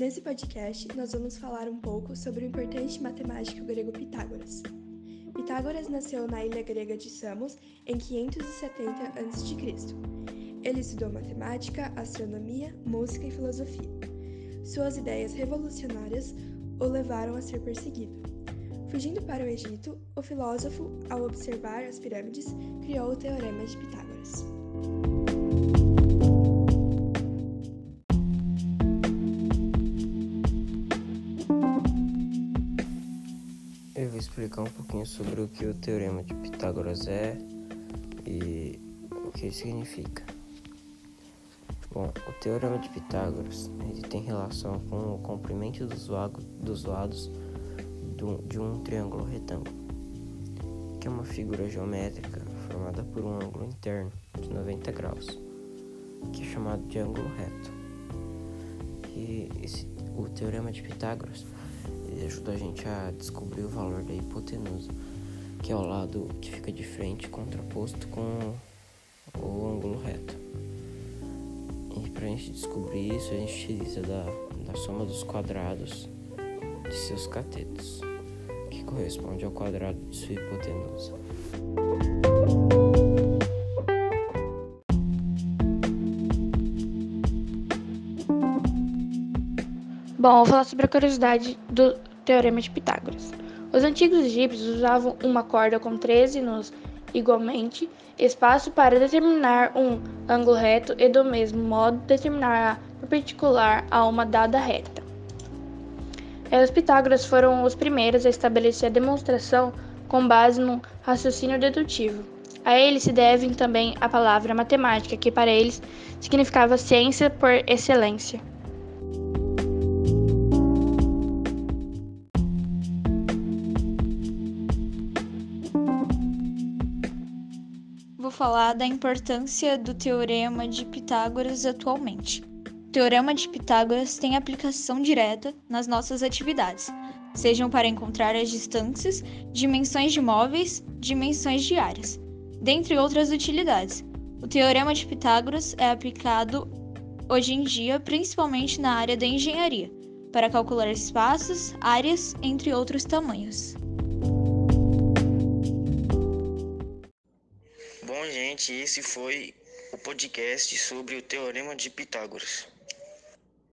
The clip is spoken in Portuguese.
Nesse podcast, nós vamos falar um pouco sobre o importante matemático grego Pitágoras. Pitágoras nasceu na ilha grega de Samos em 570 a.C. Ele estudou matemática, astronomia, música e filosofia. Suas ideias revolucionárias o levaram a ser perseguido. Fugindo para o Egito, o filósofo, ao observar as pirâmides, criou o Teorema de Pitágoras. Explicar um pouquinho sobre o que o Teorema de Pitágoras é e o que ele significa. Bom, o Teorema de Pitágoras ele tem relação com o comprimento dos, dos lados de um triângulo retângulo, que é uma figura geométrica formada por um ângulo interno de 90 graus, que é chamado de ângulo reto. E esse, o Teorema de Pitágoras ajuda a gente a descobrir o valor da hipotenusa, que é o lado que fica de frente contraposto com o ângulo reto. E para a gente descobrir isso, a gente utiliza da, da soma dos quadrados de seus catetos, que corresponde ao quadrado de sua hipotenusa. Bom, vou falar sobre a curiosidade do Teorema de Pitágoras. Os antigos egípcios usavam uma corda com 13 nós igualmente espaço para determinar um ângulo reto e do mesmo modo determinar a perpendicular a uma dada reta. É, os Pitágoras foram os primeiros a estabelecer a demonstração com base num raciocínio dedutivo. A eles se devem também a palavra matemática, que para eles significava ciência por excelência. Vou falar da importância do Teorema de Pitágoras atualmente. O Teorema de Pitágoras tem aplicação direta nas nossas atividades, sejam para encontrar as distâncias, dimensões de móveis, dimensões de áreas, dentre outras utilidades. O Teorema de Pitágoras é aplicado hoje em dia principalmente na área da engenharia, para calcular espaços, áreas, entre outros tamanhos. Gente, esse foi o podcast sobre o Teorema de Pitágoras.